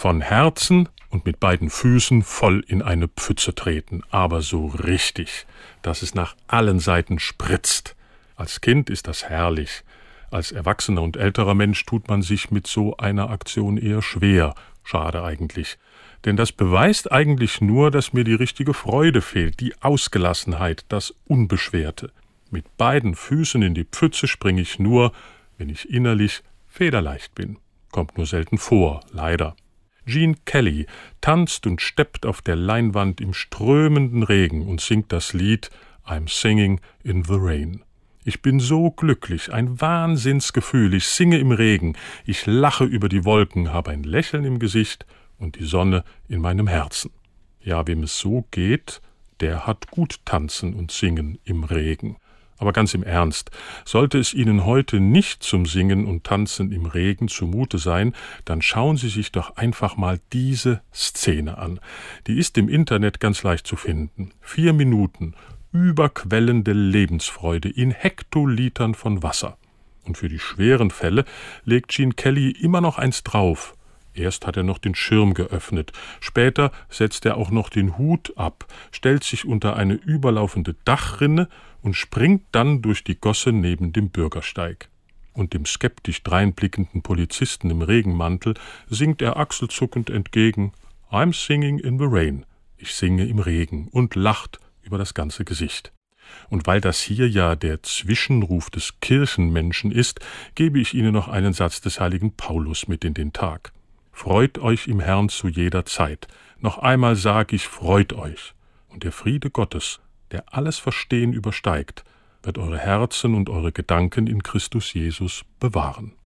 Von Herzen und mit beiden Füßen voll in eine Pfütze treten, aber so richtig, dass es nach allen Seiten spritzt. Als Kind ist das herrlich. Als erwachsener und älterer Mensch tut man sich mit so einer Aktion eher schwer. Schade eigentlich. Denn das beweist eigentlich nur, dass mir die richtige Freude fehlt, die Ausgelassenheit, das Unbeschwerte. Mit beiden Füßen in die Pfütze springe ich nur, wenn ich innerlich federleicht bin. Kommt nur selten vor, leider. Gene Kelly tanzt und steppt auf der Leinwand im strömenden Regen und singt das Lied I'm Singing in the Rain. Ich bin so glücklich, ein Wahnsinnsgefühl, ich singe im Regen, ich lache über die Wolken, habe ein Lächeln im Gesicht und die Sonne in meinem Herzen. Ja, wem es so geht, der hat gut tanzen und singen im Regen. Aber ganz im Ernst, sollte es Ihnen heute nicht zum Singen und Tanzen im Regen zumute sein, dann schauen Sie sich doch einfach mal diese Szene an. Die ist im Internet ganz leicht zu finden. Vier Minuten überquellende Lebensfreude in Hektolitern von Wasser. Und für die schweren Fälle legt Gene Kelly immer noch eins drauf. Erst hat er noch den Schirm geöffnet, später setzt er auch noch den Hut ab, stellt sich unter eine überlaufende Dachrinne und springt dann durch die Gosse neben dem Bürgersteig. Und dem skeptisch dreinblickenden Polizisten im Regenmantel singt er achselzuckend entgegen I'm singing in the rain. Ich singe im Regen und lacht über das ganze Gesicht. Und weil das hier ja der Zwischenruf des Kirchenmenschen ist, gebe ich Ihnen noch einen Satz des heiligen Paulus mit in den Tag. Freut euch im Herrn zu jeder Zeit. Noch einmal sage ich, freut euch. Und der Friede Gottes, der alles Verstehen übersteigt, wird eure Herzen und eure Gedanken in Christus Jesus bewahren.